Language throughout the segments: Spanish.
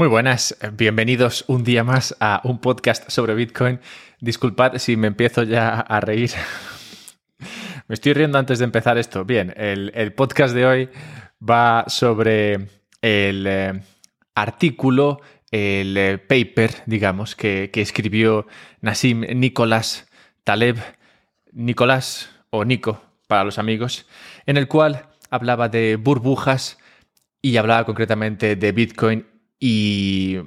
Muy buenas, bienvenidos un día más a un podcast sobre Bitcoin. Disculpad si me empiezo ya a reír. me estoy riendo antes de empezar esto. Bien, el, podcast de hoy va sobre el eh, artículo, el eh, paper, digamos, que, que escribió Nassim Nicolás Taleb, Nicolás o Nico para los amigos, en el cual hablaba de burbujas y hablaba concretamente de Bitcoin y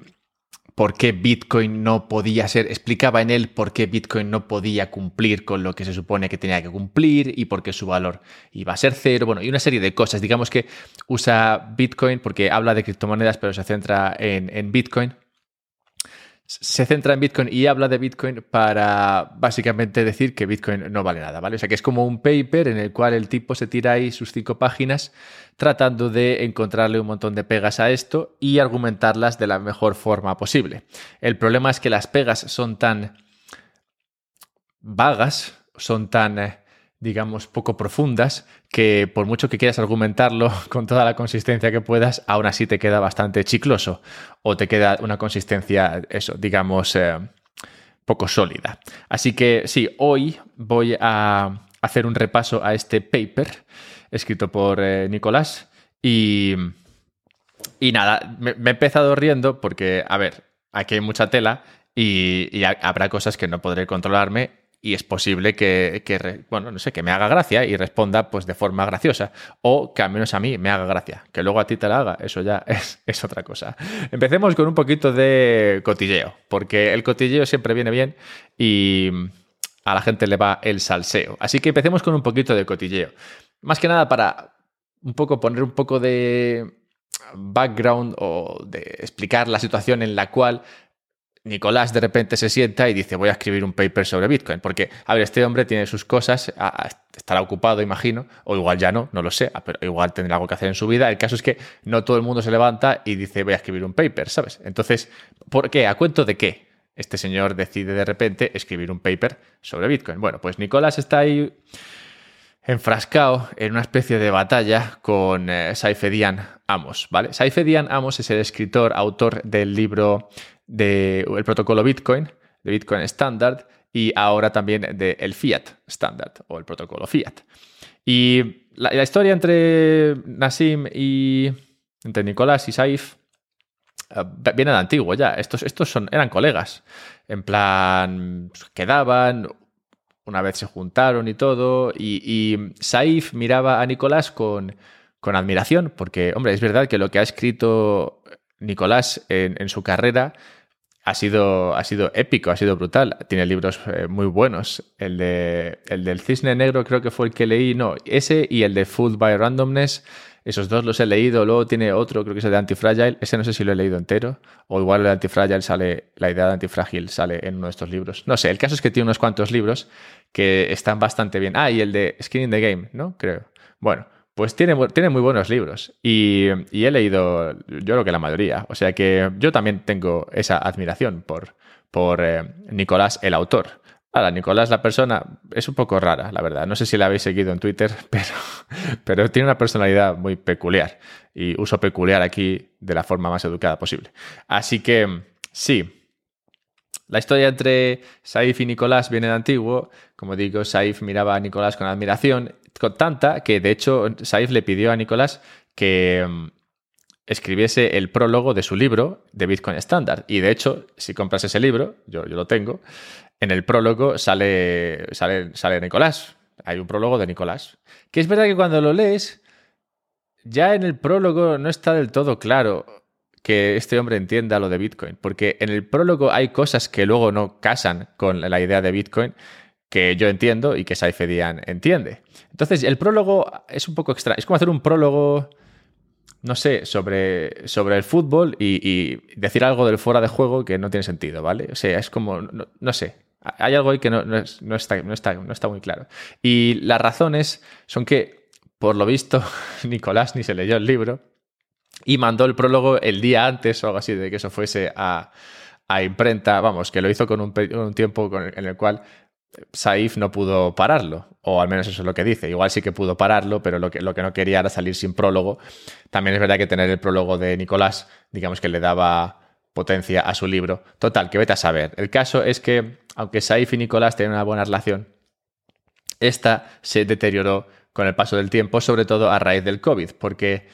por qué Bitcoin no podía ser, explicaba en él por qué Bitcoin no podía cumplir con lo que se supone que tenía que cumplir y por qué su valor iba a ser cero, bueno, y una serie de cosas. Digamos que usa Bitcoin porque habla de criptomonedas, pero se centra en, en Bitcoin se centra en Bitcoin y habla de Bitcoin para básicamente decir que Bitcoin no vale nada, ¿vale? O sea que es como un paper en el cual el tipo se tira ahí sus cinco páginas tratando de encontrarle un montón de pegas a esto y argumentarlas de la mejor forma posible. El problema es que las pegas son tan vagas, son tan eh, digamos, poco profundas, que por mucho que quieras argumentarlo con toda la consistencia que puedas, aún así te queda bastante chicloso o te queda una consistencia, eso, digamos, eh, poco sólida. Así que sí, hoy voy a hacer un repaso a este paper escrito por eh, Nicolás y, y nada, me, he empezado riendo porque, a ver, aquí hay mucha tela y, y habrá cosas que no podré controlarme y es posible que, bueno, no sé, que me haga gracia y responda pues de forma graciosa o que al menos a mí me haga gracia. Que luego a ti te la haga, eso ya es, otra cosa. Empecemos con un poquito de cotilleo, porque el cotilleo siempre viene bien y a la gente le va el salseo. Así que empecemos con un poquito de cotilleo. Más que nada para un poco poner un poco de background o de explicar la situación en la cual Nicolás de repente se sienta y dice voy a escribir un paper sobre Bitcoin. Porque, a ver, este hombre tiene sus cosas, estará ocupado, imagino, o igual ya no, no lo sé, pero igual tendrá algo que hacer en su vida. El caso es que no todo el mundo se levanta y dice voy a escribir un paper, ¿sabes? Entonces, ¿por qué? ¿A cuento de qué? Este señor decide de repente escribir un paper sobre Bitcoin. Bueno, pues Nicolás está ahí enfrascado en una especie de batalla con eh, Saifedian Amos, ¿vale? Saifedian Amos es el escritor, autor del libro del protocolo Bitcoin, de Bitcoin Standard, y ahora también del el Fiat Standard o el protocolo Fiat. Y la, historia entre Nassim y entre Nicolás y Saif eh, viene de antiguo ya. Estos, estos son, eran colegas. En plan, pues, quedaban, una vez se juntaron y todo. Y, Saif miraba a Nicolás con, con, admiración, porque, hombre, es verdad que lo que ha escrito Nicolás en su carrera ha sido, ha sido épico, ha sido brutal. Tiene libros eh, muy buenos. El, de, el del Cisne Negro creo que fue el que leí, no, ese y el de Food by Randomness. Esos dos los he leído. Luego tiene otro, creo que es el de Antifragile. Ese no sé si lo he leído entero. O igual el de Antifragile sale, la idea de Antifrágil sale en uno de estos libros. No sé, el caso es que tiene unos cuantos libros que están bastante bien. Ah, y el de Skin in the Game, ¿no? Creo. Bueno, pues tiene, tiene muy buenos libros y, he leído, yo creo que la mayoría. O sea que yo también tengo esa admiración por, por eh, Nicolás, el autor. Ahora, Nicolás, la persona, es un poco rara, la verdad. No sé si la habéis seguido en Twitter, pero, pero tiene una personalidad muy peculiar. Y uso peculiar aquí de la forma más educada posible. Así que, sí, la historia entre Saif y Nicolás viene de antiguo. Como digo, Saif miraba a Nicolás con admiración, tanta que de hecho Saif le pidió a Nicolás que mm, escribiese el prólogo de su libro de Bitcoin Standard. Y de hecho, si compras ese libro, yo, yo lo tengo, en el prólogo sale, sale, sale Nicolás. Hay un prólogo de Nicolás. Que es verdad que cuando lo lees, ya en el prólogo no está del todo claro que este hombre entienda lo de Bitcoin, porque en el prólogo hay cosas que luego no casan con la idea de Bitcoin que yo entiendo y que Saifedian entiende. Entonces, el prólogo es un poco extraño. Es como hacer un prólogo, no sé, sobre, sobre el fútbol y, decir algo del fuera de juego que no tiene sentido, ¿vale? O sea, es como, no, sé, hay algo ahí que no, está, no, está, no está muy claro. Y las razones son que, por lo visto, Nicolás ni se leyó el libro y mandó el prólogo el día antes o algo así de que eso fuese a, imprenta, vamos, que lo hizo con un, tiempo en el cual Saif no pudo pararlo, o al menos eso es lo que dice. Igual sí que pudo pararlo, pero lo que, lo que no quería era salir sin prólogo. También es verdad que tener el prólogo de Nicolás, digamos que le daba potencia a su libro. Total, que vete a saber. El caso es que, aunque Saif y Nicolás tienen una buena relación, esta se deterioró con el paso del tiempo, sobre todo a raíz del COVID, porque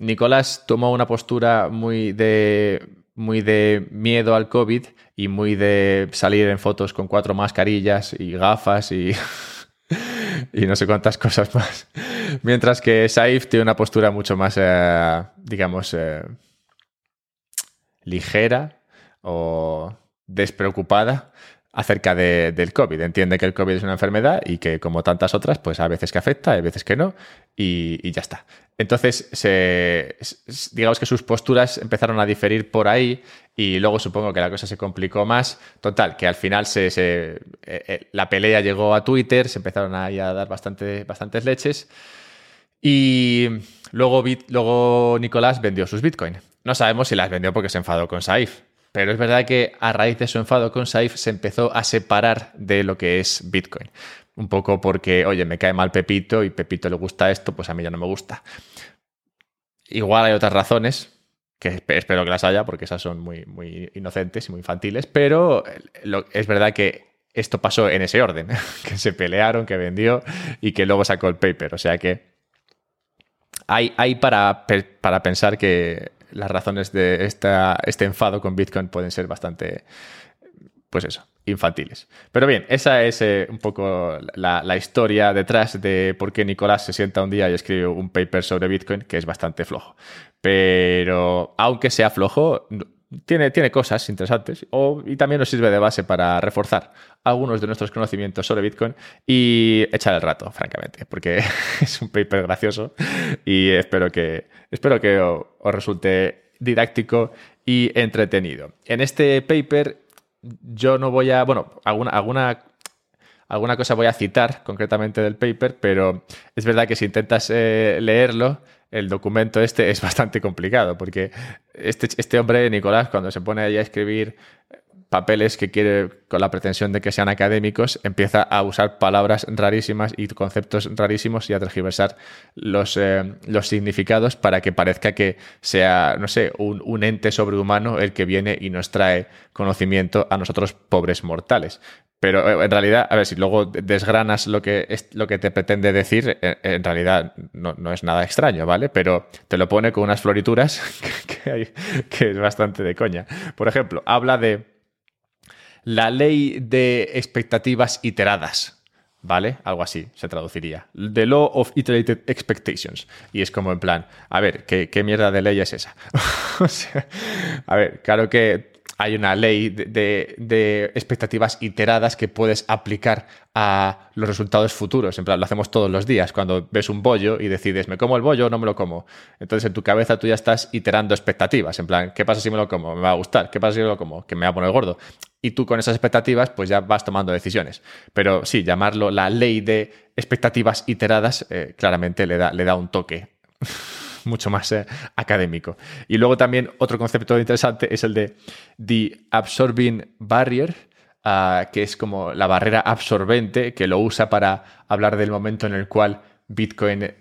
Nicolás tomó una postura muy de, muy de miedo al COVID y muy de salir en fotos con cuatro mascarillas y gafas y, y no sé cuántas cosas más. Mientras que Saif tiene una postura mucho más, eh, digamos, eh, ligera o despreocupada acerca del COVID. Entiende que el COVID es una enfermedad y que como tantas otras, pues a veces que afecta, hay veces que no, y, ya está. Entonces, se, digamos que sus posturas empezaron a diferir por ahí y luego supongo que la cosa se complicó más. Total, que al final se, eh, eh, la pelea llegó a Twitter, se empezaron a dar bastante, bastantes leches y luego, luego Nicolás vendió sus Bitcoin. No sabemos si las vendió porque se enfadó con Saif, pero es verdad que a raíz de su enfado con Saif se empezó a separar de lo que es Bitcoin. Un poco porque, oye, me cae mal Pepito y Pepito le gusta esto, pues a mí ya no me gusta. Igual hay otras razones, que espero que las haya, porque esas son muy, muy inocentes y muy infantiles, pero es verdad que esto pasó en ese orden, que se pelearon, que vendió y que luego sacó el paper. O sea que hay, hay para, para pensar que las razones de esta, este enfado con Bitcoin pueden ser bastante, pues eso, infantiles. Pero bien, esa es eh, un poco la, historia detrás de por qué Nicolás se sienta un día y escribe un paper sobre Bitcoin que es bastante flojo. Pero aunque sea flojo, tiene, tiene cosas interesantes y también nos sirve de base para reforzar algunos de nuestros conocimientos sobre Bitcoin y echar el rato, francamente, porque es un paper gracioso y espero que, espero que os, resulte didáctico y entretenido. En este paper yo no voy a, bueno, alguna, alguna, alguna cosa voy a citar concretamente del paper, pero es verdad que si intentas eh, leerlo, el documento este es bastante complicado, porque este, este hombre, Nicolás, cuando se pone ahí a escribir papeles que quiere con la pretensión de que sean académicos, empieza a usar palabras rarísimas y conceptos rarísimos y a tergiversar los, eh, los significados para que parezca que sea, no sé, un, un, ente sobrehumano el que viene y nos trae conocimiento a nosotros pobres mortales. Pero eh, en realidad, a ver, si luego desgranas lo que, es, lo que te pretende decir, eh, en realidad no, no, es nada extraño, ¿vale? Pero te lo pone con unas florituras que, es bastante de coña. Por ejemplo, habla de la ley de expectativas iteradas. ¿Vale? Algo así se traduciría. The Law of Iterated Expectations. Y es como en plan, a ver, ¿qué, qué mierda de ley es esa? a ver, claro que hay una ley de, expectativas iteradas que puedes aplicar a los resultados futuros. En plan, lo hacemos todos los días. Cuando ves un bollo y decides, ¿me como el bollo o no me lo como? Entonces en tu cabeza tú ya estás iterando expectativas. En plan, ¿qué pasa si me lo como? ¿Me va a gustar? ¿Qué pasa si me lo como? Que me va a poner gordo. Y tú con esas expectativas, pues ya vas tomando decisiones. Pero sí, llamarlo la ley de expectativas iteradas, eh, claramente le da, le da un toque. mucho más eh, académico. Y luego también otro concepto interesante es el de The Absorbing Barrier, ah, que es como la barrera absorbente, que lo usa para hablar del momento en el cual Bitcoin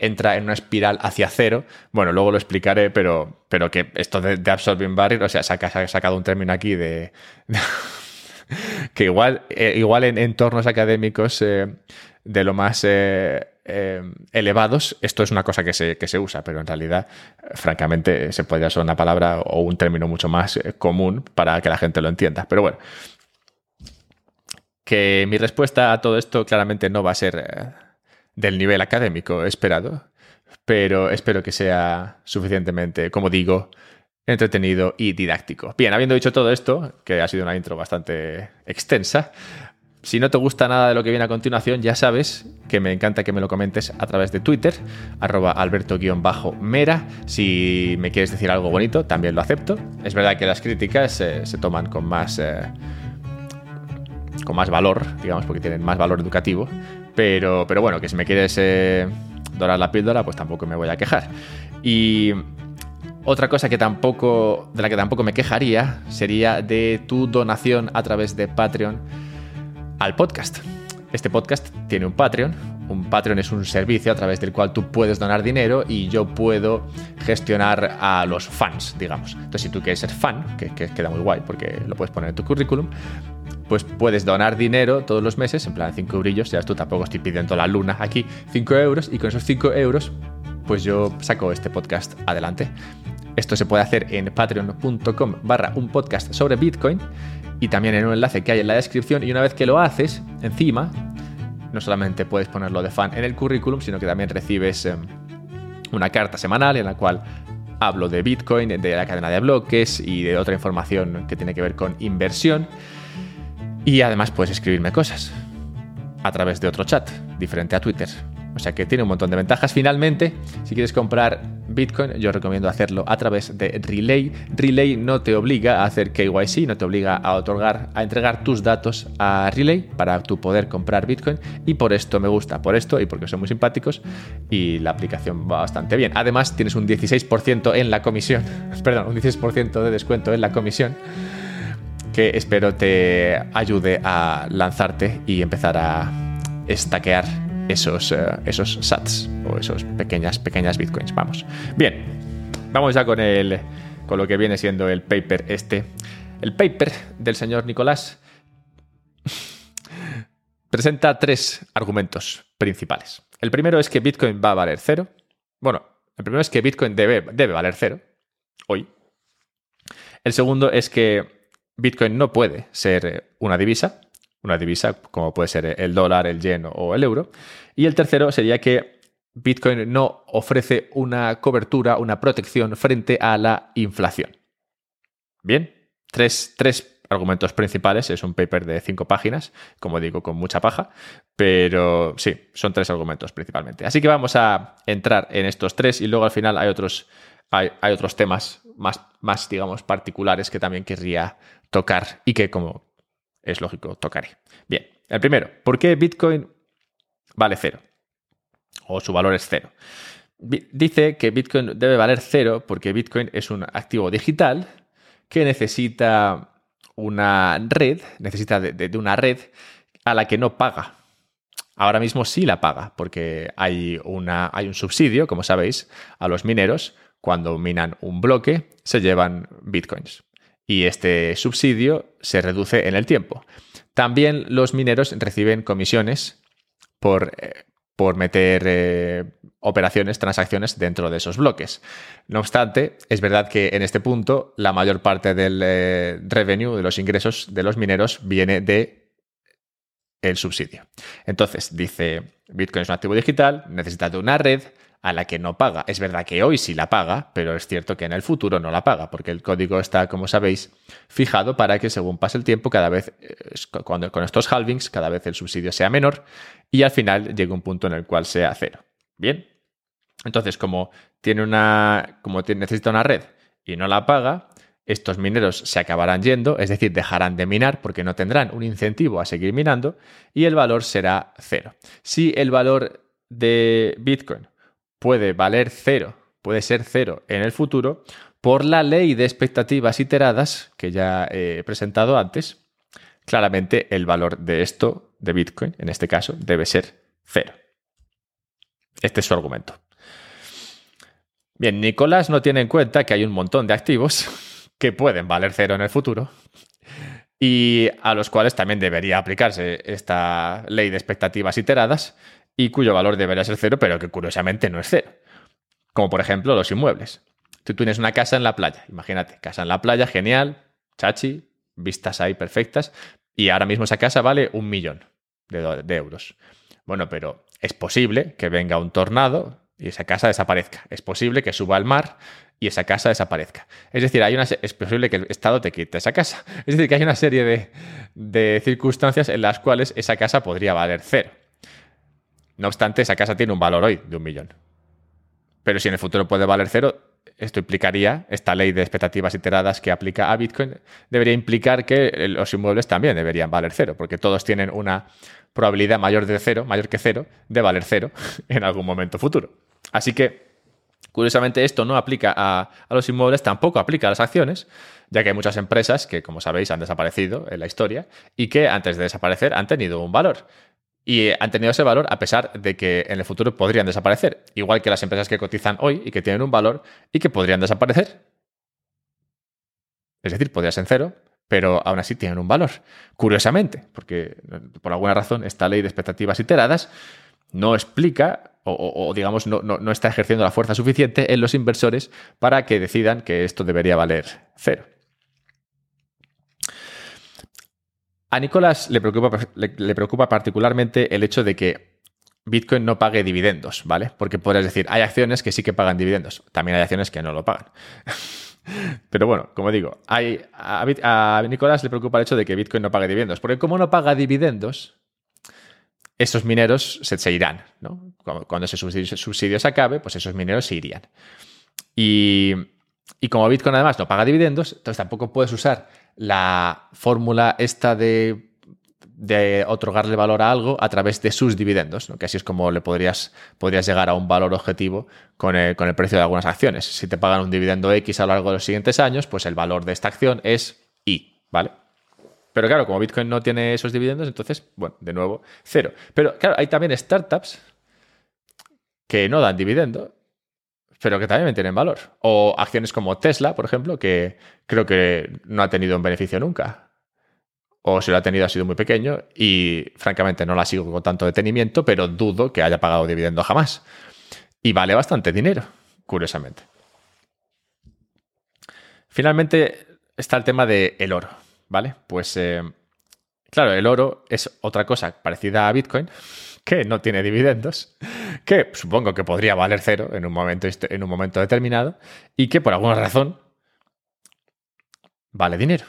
entra en una espiral hacia cero. Bueno, luego lo explicaré, pero, pero que esto de, absorbing barrier, o sea, se ha sacado un término aquí de... que igual, eh, igual en entornos académicos eh, de lo más eh, elevados, esto es una cosa que se, que se, usa, pero en realidad, francamente, se podría ser una palabra o un término mucho más común para que la gente lo entienda. Pero bueno, que mi respuesta a todo esto claramente no va a ser del nivel académico esperado, pero espero que sea suficientemente, como digo, entretenido y didáctico. Bien, habiendo dicho todo esto, que ha sido una intro bastante extensa, si no te gusta nada de lo que viene a continuación, ya sabes que me encanta que me lo comentes a través de Twitter, arroba alberto-mera. Si me quieres decir algo bonito, también lo acepto. Es verdad que las críticas eh, se toman con más, eh, con más valor, digamos, porque tienen más valor educativo. Pero, pero bueno, que si me quieres eh, dorar la píldora, pues tampoco me voy a quejar. Y otra cosa que tampoco, de la que tampoco me quejaría sería de tu donación a través de Patreon al podcast. Este podcast tiene un Patreon, Un Patreon es un servicio a través del cual tú puedes donar dinero y yo puedo gestionar a los fans, digamos. Entonces, si tú quieres ser fan, que, queda muy guay porque lo puedes poner en tu currículum, pues puedes donar dinero todos los meses, en plan 5 eurillos, ya tú tampoco estoy pidiendo la luna aquí, 5 euros, y con esos 5 euros, pues yo saco este podcast adelante. Esto se puede hacer en patreon.com barra un podcast sobre Bitcoin y también en un enlace que hay en la descripción y una vez que lo haces, encima, no solamente puedes ponerlo de fan en el currículum, sino que también recibes em, una carta semanal en la cual hablo de Bitcoin, de la cadena de bloques y de otra información que tiene que ver con inversión. Y además puedes escribirme cosas a través de otro chat, diferente a Twitter. O sea que tiene un montón de ventajas. Finalmente, si quieres comprar Bitcoin, yo recomiendo hacerlo a través de Relay. Relay no te obliga a hacer KYC, no te obliga a otorgar, a entregar tus datos a Relay para tu poder comprar Bitcoin. Y por esto me gusta, por esto y porque son muy simpáticos y la aplicación va bastante bien. Además, tienes un 16% en la comisión, perdón, un 16% de descuento en la comisión que espero te ayude a lanzarte y empezar a estaquear esos, eh, esos sats o esos pequeñas, pequeñas bitcoins. Vamos. Bien, vamos ya con, el, con lo que viene siendo el paper este. El paper del señor Nicolás presenta tres argumentos principales. El primero es que Bitcoin va a valer cero. Bueno, el primero es que Bitcoin debe, debe valer cero hoy. El segundo es que Bitcoin no puede ser una divisa una divisa como puede ser el dólar, el yen o el euro. Y el tercero sería que Bitcoin no ofrece una cobertura, una protección frente a la inflación. Bien, tres, argumentos principales. Es un paper de cinco páginas, como digo, con mucha paja, pero sí, son tres argumentos principalmente. Así que vamos a entrar en estos tres y luego al final hay otros, hay, hay otros temas más, más, digamos, particulares que también querría tocar y que, como es lógico, tocaré. Bien, el primero, ¿por qué Bitcoin vale cero? O su valor es cero. Dice que Bitcoin debe valer cero porque Bitcoin es un activo digital que necesita una red, necesita de, una red a la que no paga. Ahora mismo sí la paga, porque hay, una, hay un subsidio, como sabéis, a los mineros. Cuando minan un bloque, se llevan bitcoins y este subsidio se reduce en el tiempo. También los mineros reciben comisiones por, eh, por meter eh, operaciones, transacciones dentro de esos bloques. No obstante, es verdad que en este punto la mayor parte del eh, revenue, de los ingresos de los mineros, viene de el subsidio. Entonces, dice, Bitcoin es un activo digital, necesita de una red, a la que no paga. Es verdad que hoy sí la paga, pero es cierto que en el futuro no la paga, porque el código está, como sabéis, fijado para que según pase el tiempo, cada vez, eh, cuando, con estos halvings, cada vez el subsidio sea menor y al final llegue un punto en el cual sea cero. Bien. Entonces, como tiene una, como necesita una red y no la paga, estos mineros se acabarán yendo, es decir, dejarán de minar porque no tendrán un incentivo a seguir minando y el valor será cero. Si el valor de Bitcoin puede valer cero, puede ser cero en el futuro, por la ley de expectativas iteradas que ya he presentado antes, claramente el valor de esto, de Bitcoin, en este caso, debe ser cero. Este es su argumento. Bien, Nicolás no tiene en cuenta que hay un montón de activos que pueden valer cero en el futuro y a los cuales también debería aplicarse esta ley de expectativas iteradas y cuyo valor debería ser cero, pero que curiosamente no es cero. Como por ejemplo los inmuebles. Tú tienes una casa en la playa, imagínate, casa en la playa, genial, chachi, vistas ahí perfectas, y ahora mismo esa casa vale un millón de, euros. Bueno, pero es posible que venga un tornado y esa casa desaparezca. Es posible que suba al mar y esa casa desaparezca. Es decir, hay una, es posible que el Estado te quite esa casa. Es decir, que hay una serie de, de circunstancias en las cuales esa casa podría valer cero. No obstante, esa casa tiene un valor hoy de un millón. Pero si en el futuro puede valer cero, esto implicaría, esta ley de expectativas iteradas que aplica a Bitcoin, debería implicar que los inmuebles también deberían valer cero, porque todos tienen una probabilidad mayor de cero, mayor que cero, de valer cero en algún momento futuro. Así que, curiosamente, esto no aplica a, a los inmuebles, tampoco aplica a las acciones, ya que hay muchas empresas que, como sabéis, han desaparecido en la historia y que antes de desaparecer han tenido un valor Y han tenido ese valor a pesar de que en el futuro podrían desaparecer, igual que las empresas que cotizan hoy y que tienen un valor y que podrían desaparecer. Es decir, podría ser cero, pero aún así tienen un valor. Curiosamente, porque por alguna razón esta ley de expectativas iteradas no explica o, digamos no, no, está ejerciendo la fuerza suficiente en los inversores para que decidan que esto debería valer cero. A Nicolás le preocupa, particularmente el hecho de que Bitcoin no pague dividendos, ¿vale? Porque podrías decir, hay acciones que sí que pagan dividendos, también hay acciones que no lo pagan. Pero bueno, como digo, hay, a, a, Nicolás le preocupa el hecho de que Bitcoin no pague dividendos, porque como no paga dividendos, esos mineros se, irán, ¿no? Cuando, ese subsidio, se acabe, pues esos mineros se irían. Y, como Bitcoin además no paga dividendos, entonces tampoco puedes usar la fórmula esta de, otorgarle valor a algo a través de sus dividendos, ¿no? que así es como le podrías, podrías llegar a un valor objetivo con el, con el precio de algunas acciones. Si te pagan un dividendo X a lo largo de los siguientes años, pues el valor de esta acción es Y, ¿vale? Pero claro, como Bitcoin no tiene esos dividendos, entonces, bueno, de nuevo, cero. Pero claro, hay también startups que no dan dividendo, pero que también tienen valor. O acciones como Tesla, por ejemplo, que creo que no ha tenido un beneficio nunca. O si lo ha tenido ha sido muy pequeño y francamente no la sigo con tanto detenimiento, pero dudo que haya pagado dividendo jamás. Y vale bastante dinero, curiosamente. Finalmente está el tema del el oro. ¿vale? Pues eh, claro, el oro es otra cosa parecida a Bitcoin, que no tiene dividendos, que supongo que podría valer cero en un momento, este, en un momento determinado, y que por alguna razón vale dinero.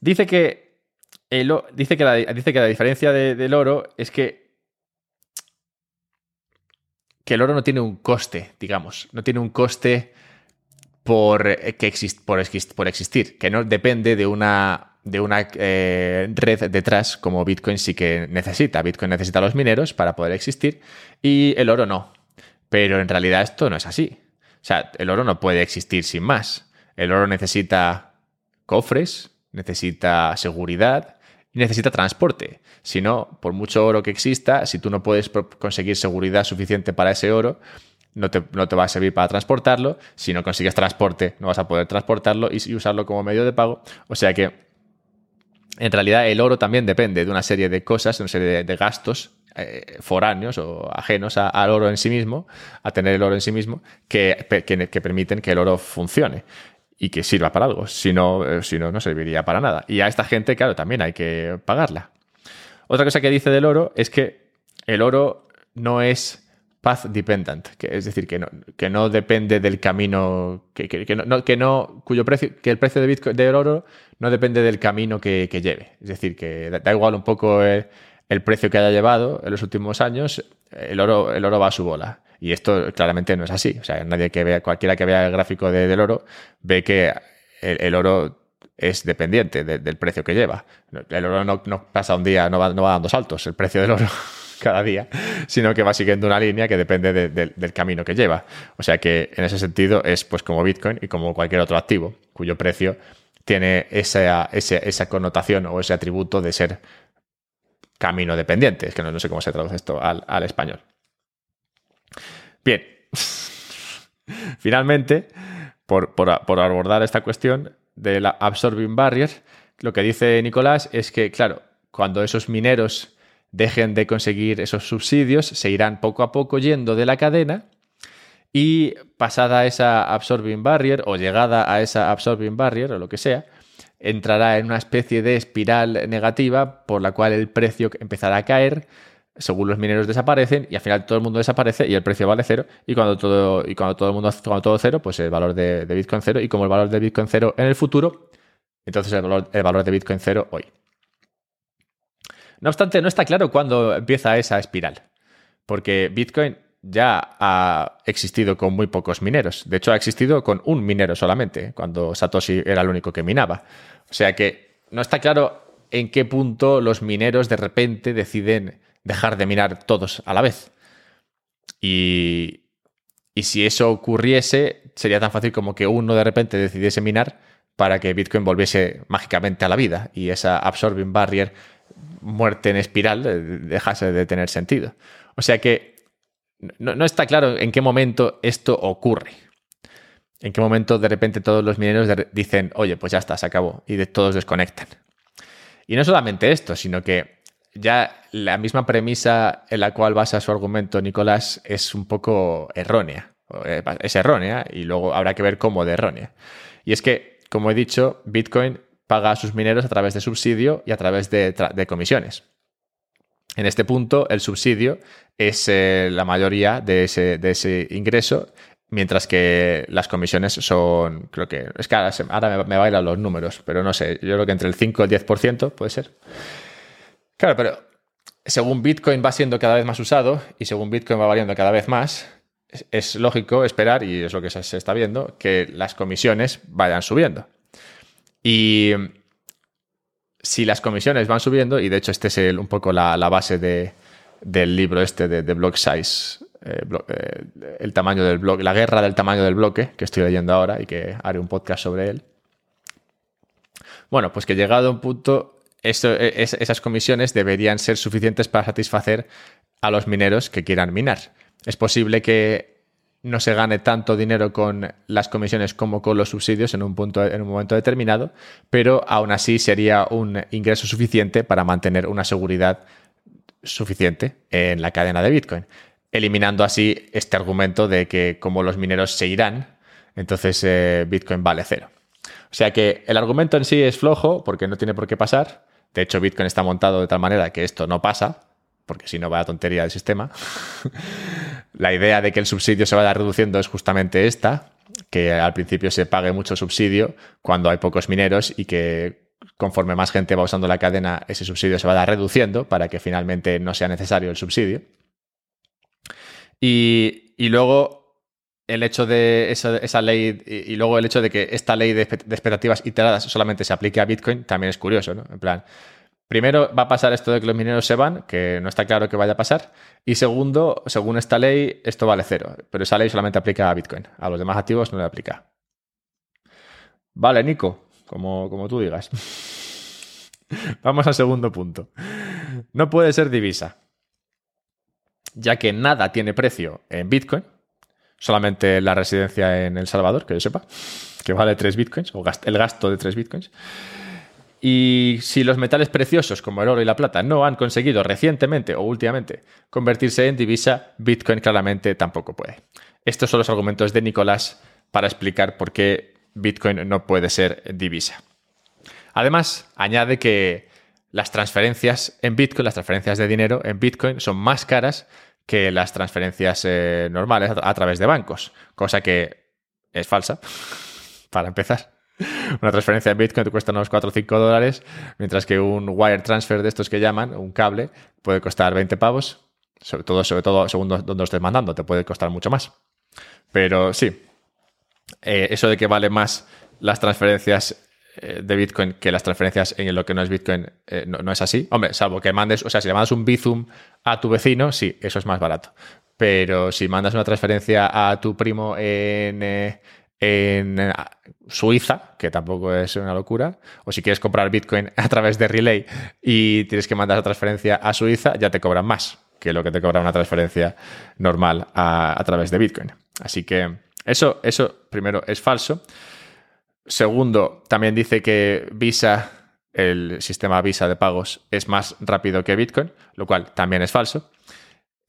Dice que, dice que, la, dice que la diferencia del oro es que que el oro no tiene un coste, digamos, no tiene un coste por, que por existir, que no depende de una, de una eh, red detrás como Bitcoin sí que necesita. Bitcoin necesita los mineros para poder existir y el oro no. Pero en realidad esto no es así. O sea, el oro no puede existir sin más. El oro necesita cofres, necesita seguridad y necesita transporte. Si no, por mucho oro que exista, si tú no puedes conseguir seguridad suficiente para ese oro, no te, va a servir para transportarlo. Si no consigues transporte, no vas a poder transportarlo y, usarlo como medio de pago. O sea que, en realidad, el oro también depende de una serie de cosas, de una serie de, gastos eh, foráneos o ajenos al oro en sí mismo, a tener el oro en sí mismo, que, que, permiten que el oro funcione y que sirva para algo. Si no, eh, si no, no serviría para nada. Y a esta gente, claro, también hay que pagarla. Otra cosa que dice del oro es que el oro no es path dependent, que es decir, que no, que no depende del camino, que, que, no, que no, cuyo precio, que el precio de Bitcoin de oro no depende del camino que, lleve. Es decir, que da igual un poco el, precio que haya llevado en los últimos años, el oro, el oro va a su bola. Y esto claramente no es así. O sea, nadie que vea, cualquiera que vea el gráfico del oro, ve que el, oro es dependiente del precio que lleva. El oro no, pasa un día, no va, no va dando saltos, el precio del oro cada día, sino que va siguiendo una línea que depende del camino que lleva. O sea que en ese sentido es pues como Bitcoin y como cualquier otro activo, cuyo precio tiene esa, esa, connotación o ese atributo de ser camino dependiente. Es que no, sé cómo se traduce esto al, español. Bien. Finalmente, por, por, abordar esta cuestión de la absorbing barrier, lo que dice Nicolás es que, claro, cuando esos mineros dejen de conseguir esos subsidios, se irán poco a poco yendo de la cadena y pasada esa absorbing barrier o llegada a esa absorbing barrier o lo que sea, entrará en una especie de espiral negativa por la cual el precio empezará a caer según los mineros desaparecen y al final todo el mundo desaparece y el precio vale cero y cuando todo y cuando todo el mundo cuando todo cero pues el valor de, Bitcoin cero y como el valor de Bitcoin cero en el futuro entonces el valor, el valor de Bitcoin cero hoy no obstante, no está claro cuándo empieza esa espiral, porque Bitcoin ya ha existido con muy pocos mineros. De hecho, ha existido con un minero solamente, cuando Satoshi era el único que minaba. O sea que no está claro en qué punto los mineros de repente deciden dejar de minar todos a la vez. Y, y si eso ocurriese, sería tan fácil como que uno de repente decidiese minar para que Bitcoin volviese mágicamente a la vida y esa absorbing barrier muerte en espiral dejase de tener sentido. O sea que no, está claro en qué momento esto ocurre. En qué momento de repente todos los mineros dicen, oye, pues ya está, se acabó, y de todos desconectan. Y no solamente esto, sino que ya la misma premisa en la cual basa su argumento Nicolás es un poco errónea. Eh, es errónea y luego habrá que ver cómo de errónea. Y es que, como he dicho, Bitcoin paga a sus mineros a través de subsidio y a través de, comisiones. En este punto, el subsidio es eh, la mayoría de ese, ingreso, mientras que las comisiones son, creo que, es que ahora, me, bailan los números, pero no sé, yo creo que entre el 5 y el 10% puede ser. Claro, pero según Bitcoin va siendo cada vez más usado y según Bitcoin va variando cada vez más, es, lógico esperar, y es lo que se está viendo, que las comisiones vayan subiendo. Y si las comisiones van subiendo, y de hecho este es un poco la, base del libro este de, Block Size, eh, eh, el tamaño del bloque, la guerra del tamaño del bloque, que estoy leyendo ahora y que haré un podcast sobre él. Bueno, pues que llegado a un punto, esas comisiones deberían ser suficientes para satisfacer a los mineros que quieran minar. Es posible que no se gane tanto dinero con las comisiones como con los subsidios en un, punto, en un momento determinado, pero aún así sería un ingreso suficiente para mantener una seguridad suficiente en la cadena de Bitcoin, eliminando así este argumento de que como los mineros se irán, entonces eh, Bitcoin vale cero. O sea que el argumento en sí es flojo porque no tiene por qué pasar. De hecho, Bitcoin está montado de tal manera que esto no pasa, porque si no va a tontería del sistema. la idea de que el subsidio se vaya reduciendo es justamente esta, que al principio se pague mucho subsidio cuando hay pocos mineros y que conforme más gente va usando la cadena, ese subsidio se vaya reduciendo para que finalmente no sea necesario el subsidio. Y, luego el hecho de esa, ley y, luego el hecho de que esta ley de, de expectativas iteradas solamente se aplique a Bitcoin también es curioso, ¿no? En plan, Primero, va a pasar esto de que los mineros se van, que no está claro que vaya a pasar. Y segundo, según esta ley, esto vale cero. Pero esa ley solamente aplica a Bitcoin. A los demás activos no le aplica. Vale, Nico, como, como tú digas. Vamos al segundo punto. No puede ser divisa, ya que nada tiene precio en Bitcoin, solamente la residencia en El Salvador, que yo sepa, que vale 3 Bitcoins, o el gasto de 3 Bitcoins. Y si los metales preciosos como el oro y la plata no han conseguido recientemente o últimamente convertirse en divisa, Bitcoin claramente tampoco puede. Estos son los argumentos de Nicolás para explicar por qué Bitcoin no puede ser divisa. Además, añade que las transferencias en Bitcoin, las transferencias de dinero en Bitcoin son más caras que las transferencias eh, normales a través de bancos, cosa que es falsa, para empezar. Una transferencia en Bitcoin te cuesta unos 4 o 5 dólares, mientras que un wire transfer de estos que llaman, un cable, puede costar 20 pavos. Sobre todo, sobre todo según donde lo estés mandando, te puede costar mucho más. Pero sí, eh, eso de que vale más las transferencias eh, de Bitcoin que las transferencias en lo que no es Bitcoin eh, no, no, es así. Hombre, salvo que mandes, o sea, si le mandas un Bizum a tu vecino, sí, eso es más barato. Pero si mandas una transferencia a tu primo en, en eh, Suiza, que tampoco es una locura, o si quieres comprar Bitcoin a través de Relay y tienes que mandar la transferencia a Suiza, ya te cobran más que lo que te cobra una transferencia normal a, través de Bitcoin. Así que eso, eso primero es falso. Segundo, también dice que Visa, el sistema Visa de pagos, es más rápido que Bitcoin, lo cual también es falso.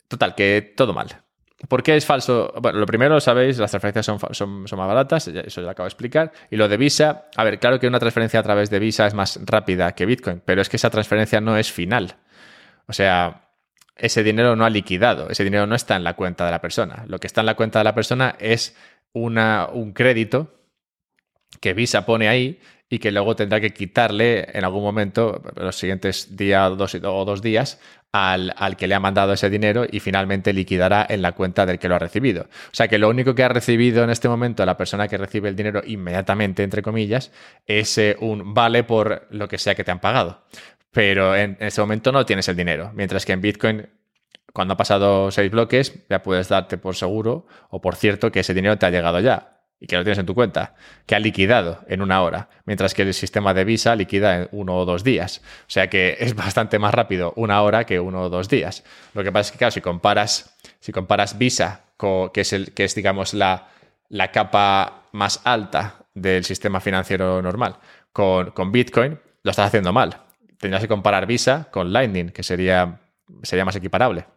Total, que todo mal. ¿Por qué es falso? Bueno, lo primero, sabéis, las transferencias son, más baratas, eso ya lo acabo de explicar. Y lo de Visa, a ver, claro que una transferencia a través de Visa es más rápida que Bitcoin, pero es que esa transferencia no es final. O sea, ese dinero no ha liquidado, ese dinero no está en la cuenta de la persona. Lo que está en la cuenta de la persona es una, un crédito que Visa pone ahí y que luego tendrá que quitarle en algún momento, los siguientes días o dos días, al, que le ha mandado ese dinero y finalmente liquidará en la cuenta del que lo ha recibido. O sea que lo único que ha recibido en este momento la persona que recibe el dinero inmediatamente, entre comillas, es eh, un vale por lo que sea que te han pagado. Pero en, ese momento no tienes el dinero. Mientras que en Bitcoin, cuando ha pasado seis bloques, ya puedes darte por seguro o por cierto que ese dinero te ha llegado ya. Y que lo tienes en tu cuenta, que ha liquidado en una hora, mientras que el sistema de Visa liquida en uno o dos días. O sea que es bastante más rápido una hora que uno o dos días. Lo que pasa es que, claro, si comparas, si comparas Visa, que, es el, que es, digamos, la, la capa más alta del sistema financiero normal, con, con Bitcoin, lo estás haciendo mal. Tendrías que comparar Visa con Lightning, que sería, sería más equiparable.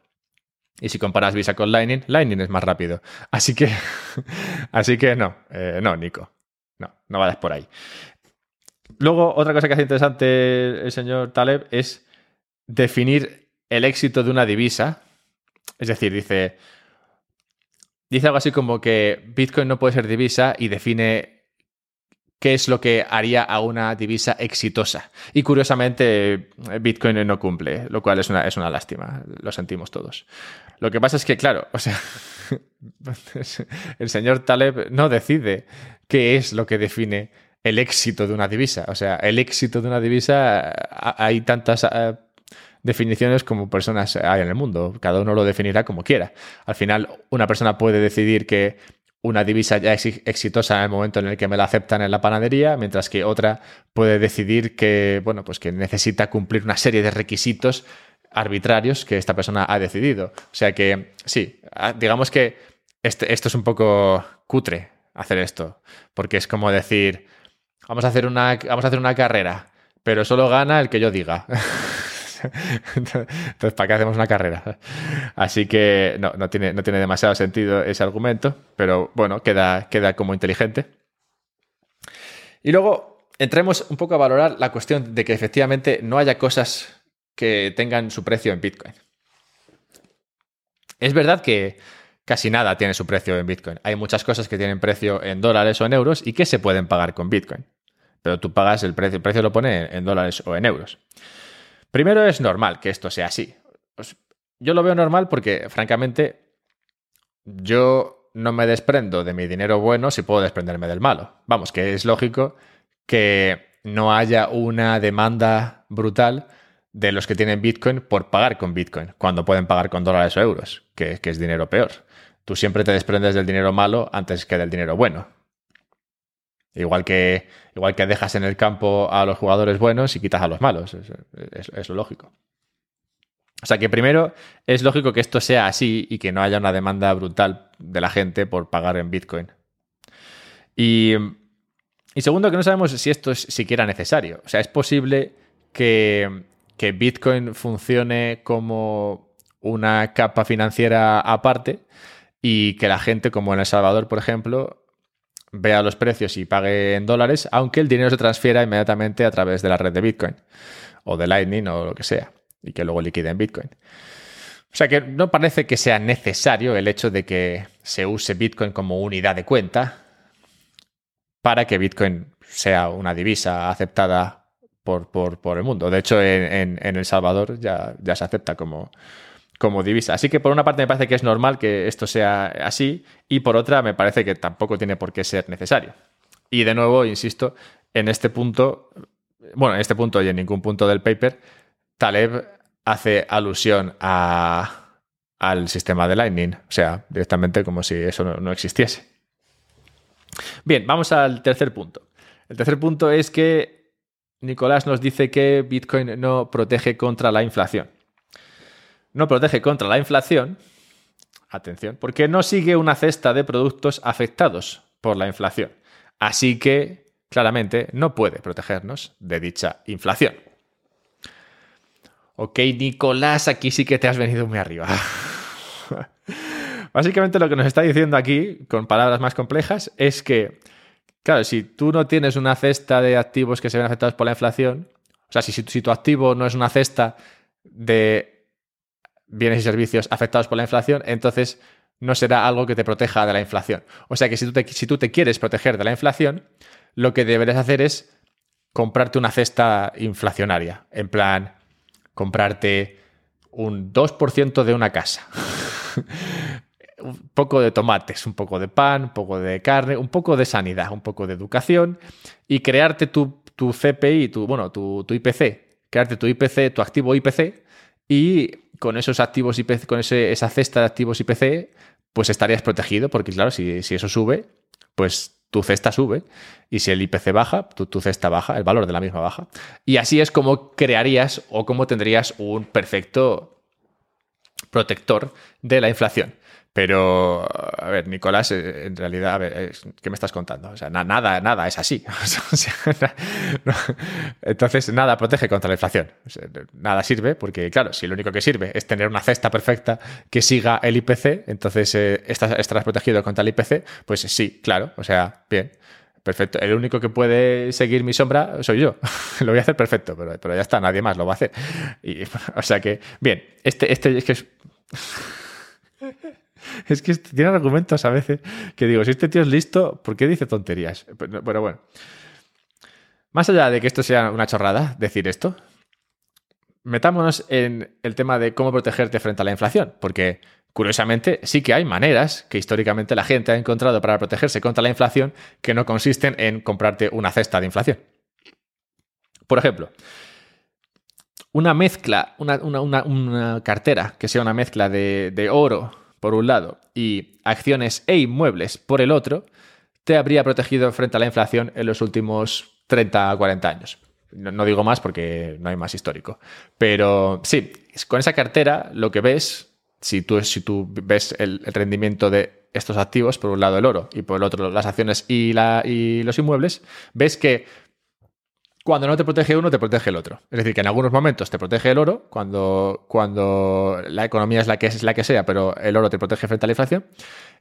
Y si comparas Visa con Lightning, Lightning es más rápido. Así que, así que no, eh, no, Nico. No, no vayas por ahí. Luego, otra cosa que hace interesante el señor Taleb es definir el éxito de una divisa. Es decir, dice, dice algo así como que Bitcoin no puede ser divisa y define qué es lo que haría a una divisa exitosa. Y curiosamente, Bitcoin no cumple, lo cual es una, es una lástima, lo sentimos todos. Lo que pasa es que, claro, o sea, el señor Taleb no decide qué es lo que define el éxito de una divisa. O sea, el éxito de una divisa, hay tantas eh, definiciones como personas hay en el mundo. Cada uno lo definirá como quiera. Al final, una persona puede decidir que una divisa ya exitosa en el momento en el que me la aceptan en la panadería, mientras que otra puede decidir que, bueno, pues que necesita cumplir una serie de requisitos arbitrarios que esta persona ha decidido. O sea que, sí, digamos que este, esto es un poco cutre hacer esto, porque es como decir, vamos a hacer una, vamos a hacer una carrera, pero solo gana el que yo diga. Entonces, ¿para qué hacemos una carrera? Así que no, no tiene, no tiene demasiado sentido ese argumento, pero bueno, queda, queda como inteligente. Y luego entremos un poco a valorar la cuestión de que efectivamente no haya cosas que tengan su precio en Bitcoin. Es verdad que casi nada tiene su precio en Bitcoin. Hay muchas cosas que tienen precio en dólares o en euros y que se pueden pagar con Bitcoin. Pero tú pagas el precio, el precio lo pone en dólares o en euros. Primero es normal que esto sea así. Pues, yo lo veo normal porque, francamente, yo no me desprendo de mi dinero bueno si puedo desprenderme del malo. Vamos, que es lógico que no haya una demanda brutal de los que tienen Bitcoin por pagar con Bitcoin, cuando pueden pagar con dólares o euros, que, que es dinero peor. Tú siempre te desprendes del dinero malo antes que del dinero bueno. Igual que, igual que dejas en el campo a los jugadores buenos y quitas a los malos. Es, lo lógico. O sea que primero es lógico que esto sea así y que no haya una demanda brutal de la gente por pagar en Bitcoin. Y, y segundo, que no sabemos si esto es siquiera necesario. O sea, es posible que, que Bitcoin funcione como una capa financiera aparte y que la gente, como en El Salvador, por ejemplo, vea los precios y pague en dólares, aunque el dinero se transfiera inmediatamente a través de la red de Bitcoin o de Lightning o lo que sea, y que luego liquide en Bitcoin. O sea que no parece que sea necesario el hecho de que se use Bitcoin como unidad de cuenta para que Bitcoin sea una divisa aceptada por, por, el mundo. De hecho, en, El Salvador ya, ya se acepta como, como divisa. Así que por una parte me parece que es normal que esto sea así y por otra me parece que tampoco tiene por qué ser necesario. Y de nuevo, insisto, en este punto, bueno, en este punto y en ningún punto del paper, Taleb hace alusión al sistema de Lightning, o sea, directamente como si eso no existiese. Bien, vamos al tercer punto. El tercer punto es que Nicolás nos dice que Bitcoin no protege contra la inflación no protege contra la inflación, atención, porque no sigue una cesta de productos afectados por la inflación. Así que, claramente, no puede protegernos de dicha inflación. Ok, Nicolás, aquí sí que te has venido muy arriba. Básicamente lo que nos está diciendo aquí, con palabras más complejas, es que, claro, si tú no tienes una cesta de activos que se ven afectados por la inflación, o sea, si, si tu activo no es una cesta de bienes y servicios afectados por la inflación, entonces no será algo que te proteja de la inflación. O sea que si tú te, si tú te quieres proteger de la inflación, lo que deberías hacer es comprarte una cesta inflacionaria. En plan, comprarte un 2% de una casa. un poco de tomates, un poco de pan, un poco de carne, un poco de sanidad, un poco de educación y crearte tu, tu CPI, tu, bueno, tu, tu IPC, crearte tu IPC, tu activo IPC y con esos activos IPC, con esa cesta de activos IPC, pues estarías protegido, porque claro, si, eso sube, pues tu cesta sube y si el IPC baja, tu, tu, cesta baja, el valor de la misma baja. Y así es como crearías o como tendrías un perfecto protector de la inflación. Pero, a ver, Nicolás, eh, en realidad, a ver, ¿qué me estás contando? O sea, nada, nada es así. Entonces, nada protege contra la inflación. nada sirve, porque, claro, si lo único que sirve es tener una cesta perfecta que siga el IPC, entonces eh, estarás protegido contra el IPC, pues sí, claro. O sea, bien. Perfecto. El único que puede seguir mi sombra soy yo. lo voy a hacer perfecto, pero, pero ya está, nadie más lo va a hacer. Y, o sea que, bien, este, este es que es. es que tiene argumentos a veces que digo, si este tío es listo, ¿por qué dice tonterías? Pero bueno. Más allá de que esto sea una chorrada, decir esto, metámonos en el tema de cómo protegerte frente a la inflación, porque curiosamente sí que hay maneras que históricamente la gente ha encontrado para protegerse contra la inflación que no consisten en comprarte una cesta de inflación. Por ejemplo, una mezcla, una, cartera que sea una mezcla de, oro, por un lado, y acciones e inmuebles por el otro, te habría protegido frente a la inflación en los últimos 30 a 40 años. No, digo más porque no hay más histórico. Pero sí, con esa cartera lo que ves, si tú, ves el, rendimiento de estos activos, por un lado el oro y por el otro las acciones y, los inmuebles, ves que cuando no te protege uno, te protege el otro. Es decir, que en algunos momentos te protege el oro, cuando, la economía es la que es la que sea, pero el oro te protege frente a la inflación.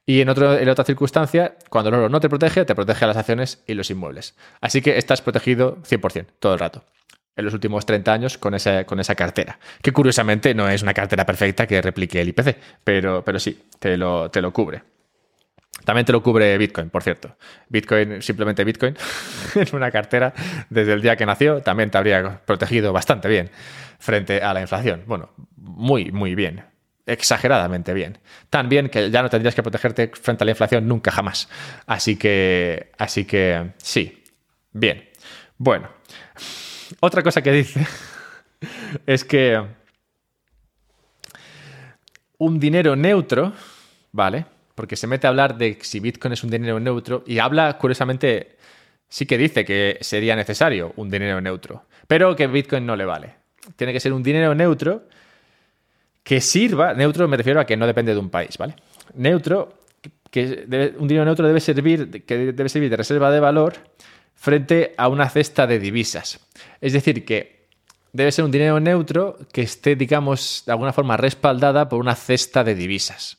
Y en, en otra circunstancia, cuando el oro no te protege, te protege a las acciones y los inmuebles. Así que estás protegido 100% todo el rato. En los últimos 30 años con esa, con esa cartera. Que curiosamente no es una cartera perfecta que replique el IPC, pero, pero sí, te lo, te lo cubre. También te lo cubre Bitcoin, por cierto. Bitcoin, simplemente Bitcoin, en una cartera desde el día que nació, también te habría protegido bastante bien frente a la inflación. Bueno, muy, muy bien. Exageradamente bien. Tan bien que ya no tendrías que protegerte frente a la inflación nunca jamás. Así que, así que, sí. Bien. Bueno. Otra cosa que dice es que un dinero neutro, ¿vale? porque se mete a hablar de si Bitcoin es un dinero neutro y habla, curiosamente, sí que dice que sería necesario un dinero neutro, pero que Bitcoin no le vale. Tiene que ser un dinero neutro que sirva, neutro me refiero a que no depende de un país, ¿vale? Neutro, que un dinero neutro debe servir, que debe servir de reserva de valor frente a una cesta de divisas. Es decir, que debe ser un dinero neutro que esté, digamos, de alguna forma respaldada por una cesta de divisas.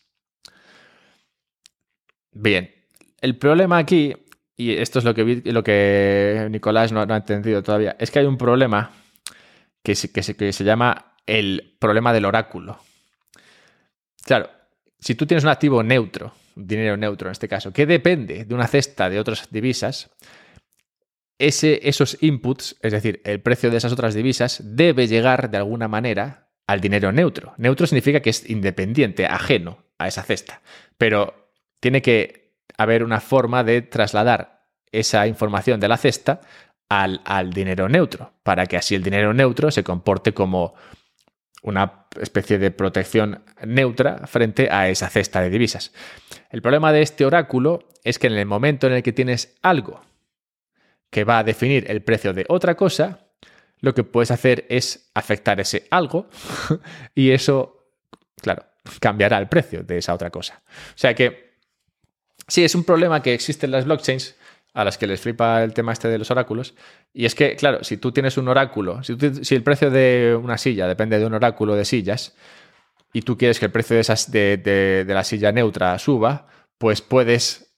Bien, el problema aquí, y esto es lo que, lo que Nicolás no, ha entendido todavía, es que hay un problema que se, que, se, que se llama el problema del oráculo. Claro, si tú tienes un activo neutro, dinero neutro en este caso, que depende de una cesta de otras divisas, ese, esos inputs, es decir, el precio de esas otras divisas, debe llegar de alguna manera al dinero neutro. Neutro significa que es independiente, ajeno a esa cesta. Pero tiene que haber una forma de trasladar esa información de la cesta al, dinero neutro, para que así el dinero neutro se comporte como una especie de protección neutra frente a esa cesta de divisas. El problema de este oráculo es que en el momento en el que tienes algo que va a definir el precio de otra cosa, lo que puedes hacer es afectar ese algo y eso, claro, cambiará el precio de esa otra cosa. O sea que Sí, es un problema que existe en las blockchains a las que les flipa el tema este de los oráculos. Y es que, claro, si tú tienes un oráculo, si, el precio de una silla depende de un oráculo de sillas, y tú quieres que el precio de, esas, de, la silla neutra suba, pues puedes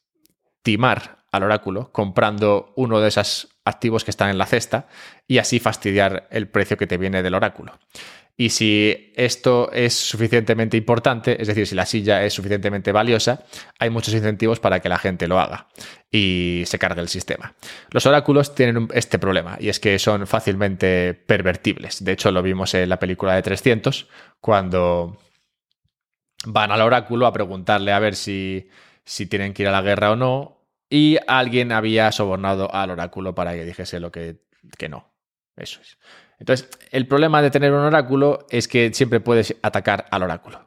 timar al oráculo comprando uno de esos activos que están en la cesta y así fastidiar el precio que te viene del oráculo. Y si esto es suficientemente importante, es decir, si la silla es suficientemente valiosa, hay muchos incentivos para que la gente lo haga y se cargue el sistema. Los oráculos tienen este problema y es que son fácilmente pervertibles. De hecho, lo vimos en la película de 300, cuando van al oráculo a preguntarle a ver si, si tienen que ir a la guerra o no, y alguien había sobornado al oráculo para que dijese lo que, que no. Eso es. Entonces, el problema de tener un oráculo es que siempre puedes atacar al oráculo.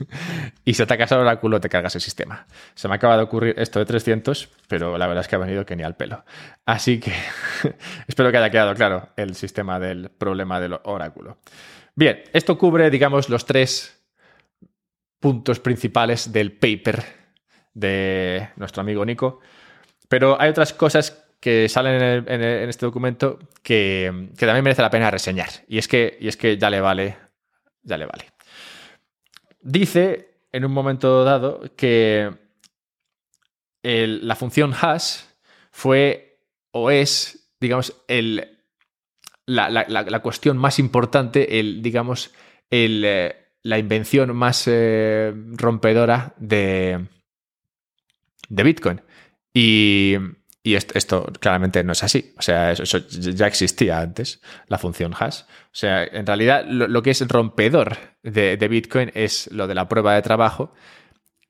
y si atacas al oráculo te cargas el sistema. Se me acaba de ocurrir esto de 300, pero la verdad es que ha venido que ni al pelo. Así que espero que haya quedado claro el sistema del problema del oráculo. Bien, esto cubre, digamos, los tres puntos principales del paper de nuestro amigo Nico. Pero hay otras cosas que salen en, este documento que, también merece la pena reseñar. Y es que, y es que ya le vale. Ya le vale. Dice en un momento dado que la función hash fue o es, digamos, el, la, cuestión más importante, el, digamos, el, eh, la invención más eh, rompedora de, de Bitcoin. Y, y esto, claramente no es así. O sea, eso, ya existía antes, la función hash. O sea, en realidad lo, que es rompedor de, Bitcoin es lo de la prueba de trabajo,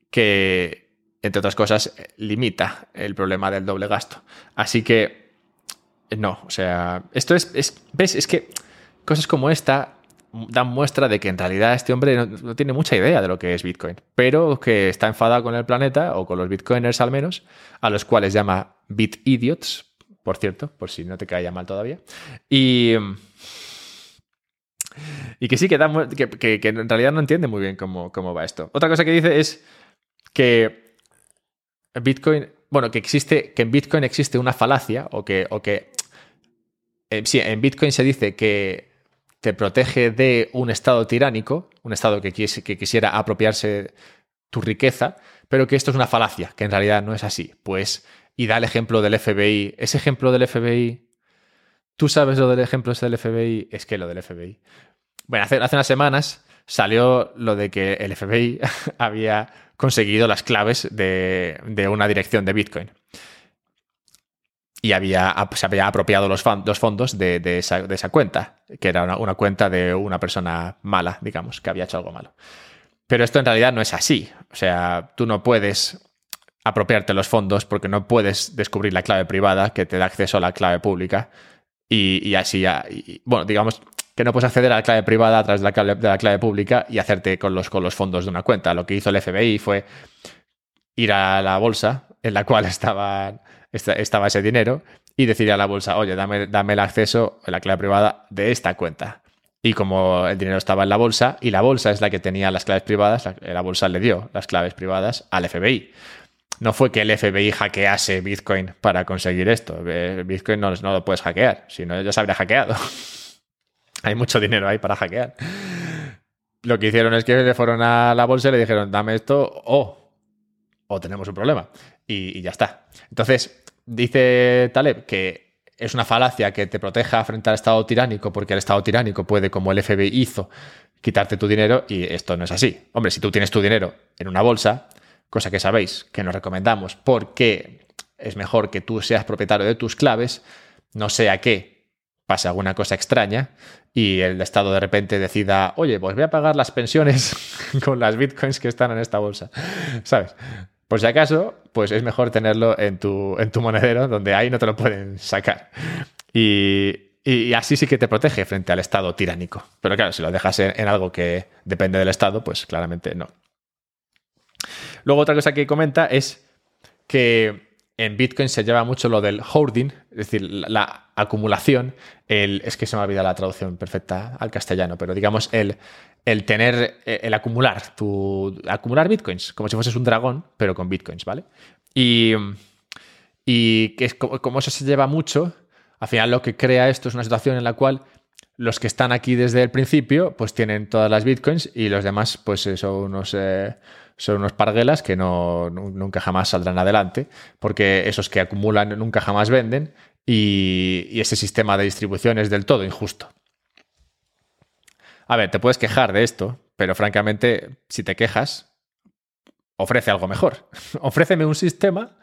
que, entre otras cosas, limita el problema del doble gasto. Así que, no, o sea, esto es, es ¿ves? Es que cosas como esta dan muestra de que en realidad este hombre no, tiene mucha idea de lo que es Bitcoin, pero que está enfadado con el planeta, o con los Bitcoiners al menos, a los cuales llama Bit Idiots, por cierto, por si no te caía mal todavía. Y. Que sí, que, que, en realidad no entiende muy bien cómo, cómo va esto. Otra cosa que dice es que Bitcoin. Bueno, que existe. que en Bitcoin existe una falacia. O que. O que eh, sí, en Bitcoin se dice que te protege de un Estado tiránico, un Estado que, que quisiera apropiarse tu riqueza, pero que esto es una falacia, que en realidad no es así. Pues, y da el ejemplo del FBI. Ese ejemplo del FBI, tú sabes lo del ejemplo del FBI, es que lo del FBI. Bueno, hace, unas semanas salió lo de que el FBI había conseguido las claves de una dirección de Bitcoin y había, se había apropiado los, fondos de, esa, cuenta, que era una, cuenta de una persona mala, digamos, que había hecho algo malo. Pero esto en realidad no es así. O sea, tú no puedes apropiarte los fondos porque no puedes descubrir la clave privada que te da acceso a la clave pública y, así, bueno, digamos que no puedes acceder a la clave privada a través de la clave, de la clave pública y hacerte con los, con los fondos de una cuenta. Lo que hizo el FBI fue ir a la bolsa en la cual estaban estaba ese dinero y decirle a la bolsa, oye, dame, dame el acceso a la clave privada de esta cuenta. Y como el dinero estaba en la bolsa y la bolsa es la que tenía las claves privadas, la, bolsa le dio las claves privadas al FBI. No fue que el FBI hackease Bitcoin para conseguir esto. Eh, Bitcoin no, no lo puedes hackear, si no ya se habría hackeado. Hay mucho dinero ahí para hackear. Lo que hicieron es que le fueron a la bolsa y le dijeron, dame esto o, o tenemos un problema. y ya está. Entonces, Dice Taleb que es una falacia que te proteja frente al Estado tiránico, porque el Estado tiránico puede, como el FBI hizo, quitarte tu dinero y esto no es así. Hombre, si tú tienes tu dinero en una bolsa, cosa que sabéis que nos recomendamos porque es mejor que tú seas propietario de tus claves, no sea que pase alguna cosa extraña y el Estado de repente decida, oye, pues voy a pagar las pensiones con las bitcoins que están en esta bolsa, ¿sabes? Por si acaso, pues es mejor tenerlo en tu, en tu monedero, donde ahí no te lo pueden sacar. Y, así sí que te protege frente al Estado tiránico. Pero claro, si lo dejas en, algo que depende del Estado, pues claramente no. Luego otra cosa que comenta es que en Bitcoin se lleva mucho lo del hoarding, es decir, la, acumulación, el, es que se me ha olvidado la traducción perfecta al castellano, pero digamos el, el tener, eh, el acumular, tu, acumular bitcoins, como si fueses un dragón, pero con bitcoins, ¿vale? Y, y que es, como, eso se lleva mucho, al final lo que crea esto es una situación en la cual los que están aquí desde el principio, pues tienen todas las bitcoins y los demás, pues eh, son unos, eh, son unos parguelas que no, nunca jamás saldrán adelante, porque esos que acumulan nunca jamás venden y ese sistema de distribución es del todo injusto. A ver, te puedes quejar de esto, pero francamente, si te quejas, ofrece algo mejor. Ofréceme un sistema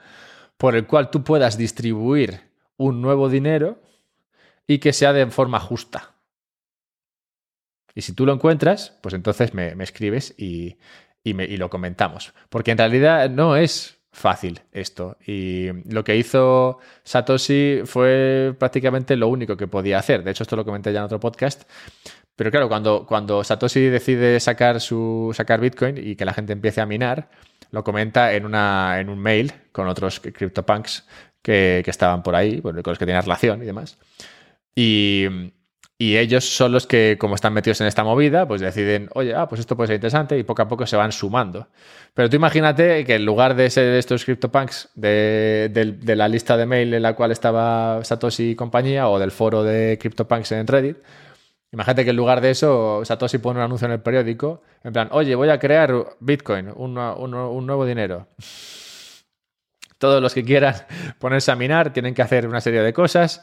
por el cual tú puedas distribuir un nuevo dinero y que sea de forma justa. Y si tú lo encuentras, pues entonces me, escribes y, me, y, lo comentamos. Porque en realidad no es fácil esto. Y lo que hizo Satoshi fue prácticamente lo único que podía hacer. De hecho, esto lo comenté ya en otro podcast Pero claro, cuando, cuando Satoshi decide sacar, su, sacar Bitcoin y que la gente empiece a minar, lo comenta en, una, en un mail con otros CryptoPunks que, que estaban por ahí, con los que tenían relación y demás. Y, y ellos son los que, como están metidos en esta movida, pues deciden, oye, ah, pues esto puede ser interesante y poco a poco se van sumando. Pero tú imagínate que en lugar de ser estos CryptoPunks de, de, la lista de mail en la cual estaba Satoshi y compañía o del foro de CryptoPunks en Reddit, imagínate que en lugar de eso Satoshi pone un anuncio en el periódico en plan, oye, voy a crear Bitcoin, un, un nuevo dinero. Todos los que quieran ponerse a minar tienen que hacer una serie de cosas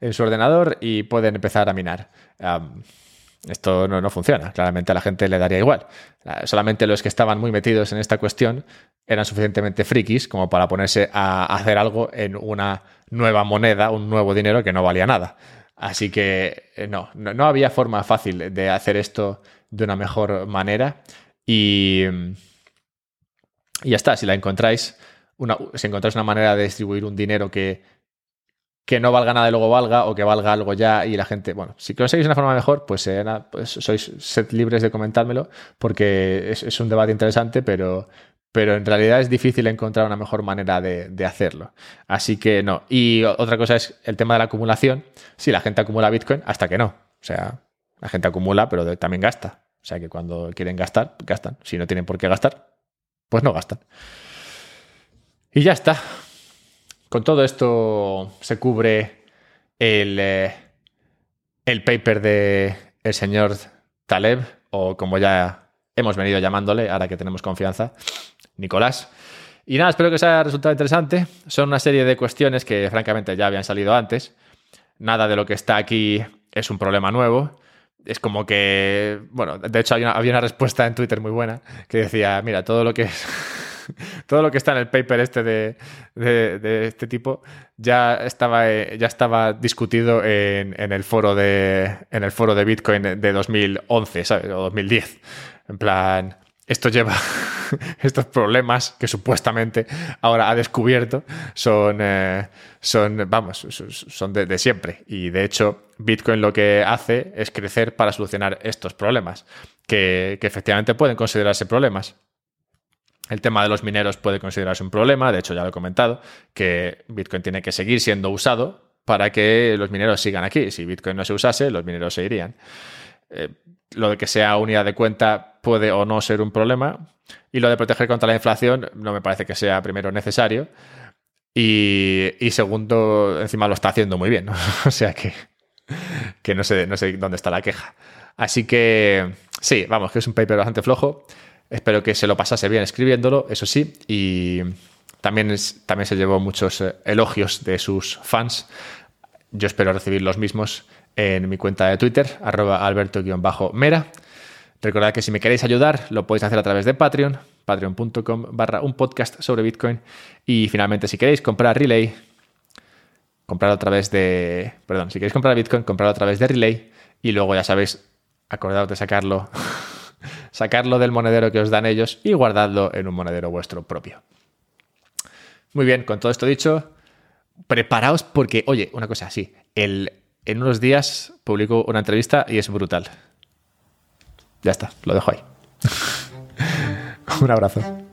en su ordenador y pueden empezar a minar. esto no, funciona. Claramente a la gente le daría igual. Solamente los que estaban muy metidos en esta cuestión eran suficientemente frikis como para ponerse a hacer algo en una nueva moneda, un nuevo dinero que no valía nada. Así que eh, no, no, había forma fácil de hacer esto de una mejor manera. Y, y ya está, si la encontráis, una, si encontráis una manera de distribuir un dinero que que no valga nada y luego valga o que valga algo ya y la gente, bueno, si conseguís una forma mejor, pues, eh, pues sois sed libres de comentármelo porque es, un debate interesante, pero, pero en realidad es difícil encontrar una mejor manera de, hacerlo. Así que no. Y otra cosa es el tema de la acumulación. Sí, la gente acumula Bitcoin hasta que no. O sea, la gente acumula, pero también gasta. O sea que cuando quieren gastar, gastan. Si no tienen por qué gastar, pues no gastan. Y ya está. Con todo esto se cubre el, eh, el paper de señor Taleb, o como ya hemos venido llamándole, ahora que tenemos confianza, Nicolás. Y nada, espero que os haya resultado interesante. Son una serie de cuestiones que francamente ya habían salido antes. Nada de lo que está aquí es un problema nuevo. Es como que, bueno, de hecho había una respuesta en Twitter muy buena que decía, mira, todo lo que es todo lo que está en el paper este de, este tipo ya estaba, eh, ya estaba discutido en, el foro de, en el foro de Bitcoin de 2011, ¿sabes? O 2010. En plan, esto lleva estos problemas que supuestamente ahora ha descubierto son, eh, son vamos, son de, siempre. Y de hecho, Bitcoin lo que hace es crecer para solucionar estos problemas, que, que efectivamente pueden considerarse problemas. El tema de los mineros puede considerarse un problema, de hecho ya lo he comentado, que Bitcoin tiene que seguir siendo usado para que los mineros sigan aquí. Si Bitcoin no se usase, los mineros se irían. Eh, lo de que sea unidad de cuenta puede o no ser un problema. Y lo de proteger contra la inflación no me parece que sea primero necesario. Y, segundo, encima lo está haciendo muy bien. o sea que, que no, sé, no sé dónde está la queja. Así que sí, vamos, que es un paper bastante flojo. Espero que se lo pasase bien escribiéndolo, eso sí, y también, también se llevó muchos eh, elogios de sus fans. Yo espero recibir los mismos en mi cuenta de Twitter, arroba alberto-mera. Recordad que si me queréis ayudar, lo podéis hacer a través de Patreon, patreon.com barra un podcast sobre Bitcoin. Y finalmente, si queréis comprar Relay, comprar a través de... Perdón, si queréis comprar Bitcoin, comprar a través de Relay. Y luego ya sabéis, acordaos de sacarlo sacarlo del monedero que os dan ellos y guardadlo en un monedero vuestro propio. Muy bien, con todo esto dicho, preparaos porque, oye, una cosa así, el, en unos días publico una entrevista y es brutal. Ya está, lo dejo ahí. un abrazo.